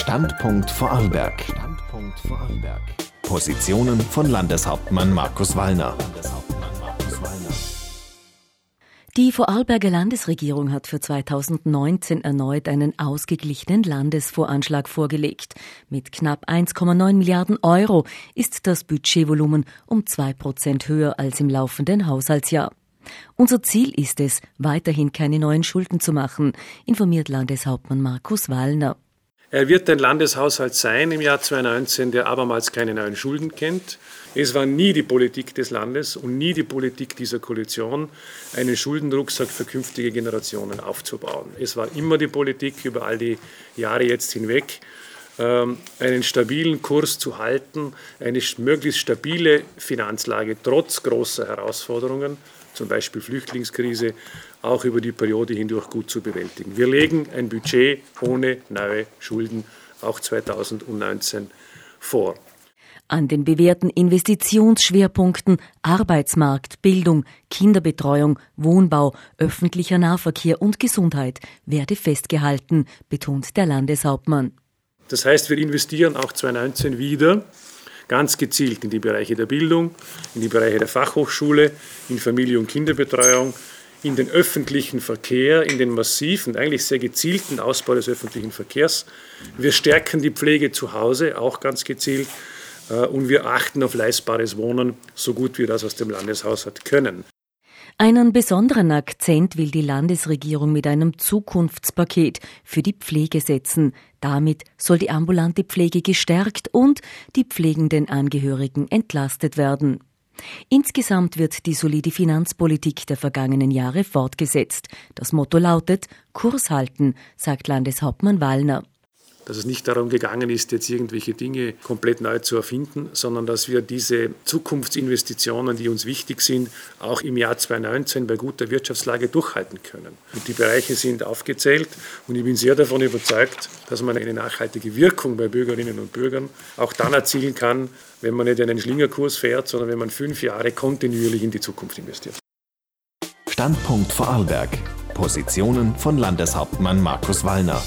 Standpunkt Vorarlberg. Standpunkt Vorarlberg. Positionen von Landeshauptmann Markus Wallner. Die Vorarlberger Landesregierung hat für 2019 erneut einen ausgeglichenen Landesvoranschlag vorgelegt. Mit knapp 1,9 Milliarden Euro ist das Budgetvolumen um zwei Prozent höher als im laufenden Haushaltsjahr. Unser Ziel ist es, weiterhin keine neuen Schulden zu machen, informiert Landeshauptmann Markus Wallner. Er wird ein Landeshaushalt sein im Jahr 2019, der abermals keine neuen Schulden kennt. Es war nie die Politik des Landes und nie die Politik dieser Koalition, einen Schuldenrucksack für künftige Generationen aufzubauen. Es war immer die Politik über all die Jahre jetzt hinweg, einen stabilen Kurs zu halten, eine möglichst stabile Finanzlage trotz großer Herausforderungen, zum Beispiel Flüchtlingskrise, auch über die Periode hindurch gut zu bewältigen. Wir legen ein Budget ohne neue Schulden auch 2019 vor. An den bewährten Investitionsschwerpunkten Arbeitsmarkt, Bildung, Kinderbetreuung, Wohnbau, öffentlicher Nahverkehr und Gesundheit werde festgehalten, betont der Landeshauptmann. Das heißt, wir investieren auch 2019 wieder ganz gezielt in die Bereiche der Bildung, in die Bereiche der Fachhochschule, in Familie- und Kinderbetreuung, in den öffentlichen Verkehr, in den massiven, eigentlich sehr gezielten Ausbau des öffentlichen Verkehrs. Wir stärken die Pflege zu Hause, auch ganz gezielt. Äh, und wir achten auf leistbares Wohnen, so gut wir das aus dem Landeshaushalt können. Einen besonderen Akzent will die Landesregierung mit einem Zukunftspaket für die Pflege setzen. Damit soll die ambulante Pflege gestärkt und die pflegenden Angehörigen entlastet werden. Insgesamt wird die solide Finanzpolitik der vergangenen Jahre fortgesetzt. Das Motto lautet Kurs halten, sagt Landeshauptmann Wallner dass es nicht darum gegangen ist, jetzt irgendwelche Dinge komplett neu zu erfinden, sondern dass wir diese Zukunftsinvestitionen, die uns wichtig sind, auch im Jahr 2019 bei guter Wirtschaftslage durchhalten können. Und die Bereiche sind aufgezählt und ich bin sehr davon überzeugt, dass man eine nachhaltige Wirkung bei Bürgerinnen und Bürgern auch dann erzielen kann, wenn man nicht einen Schlingerkurs fährt, sondern wenn man fünf Jahre kontinuierlich in die Zukunft investiert. Standpunkt Vorarlberg. Positionen von Landeshauptmann Markus Wallner.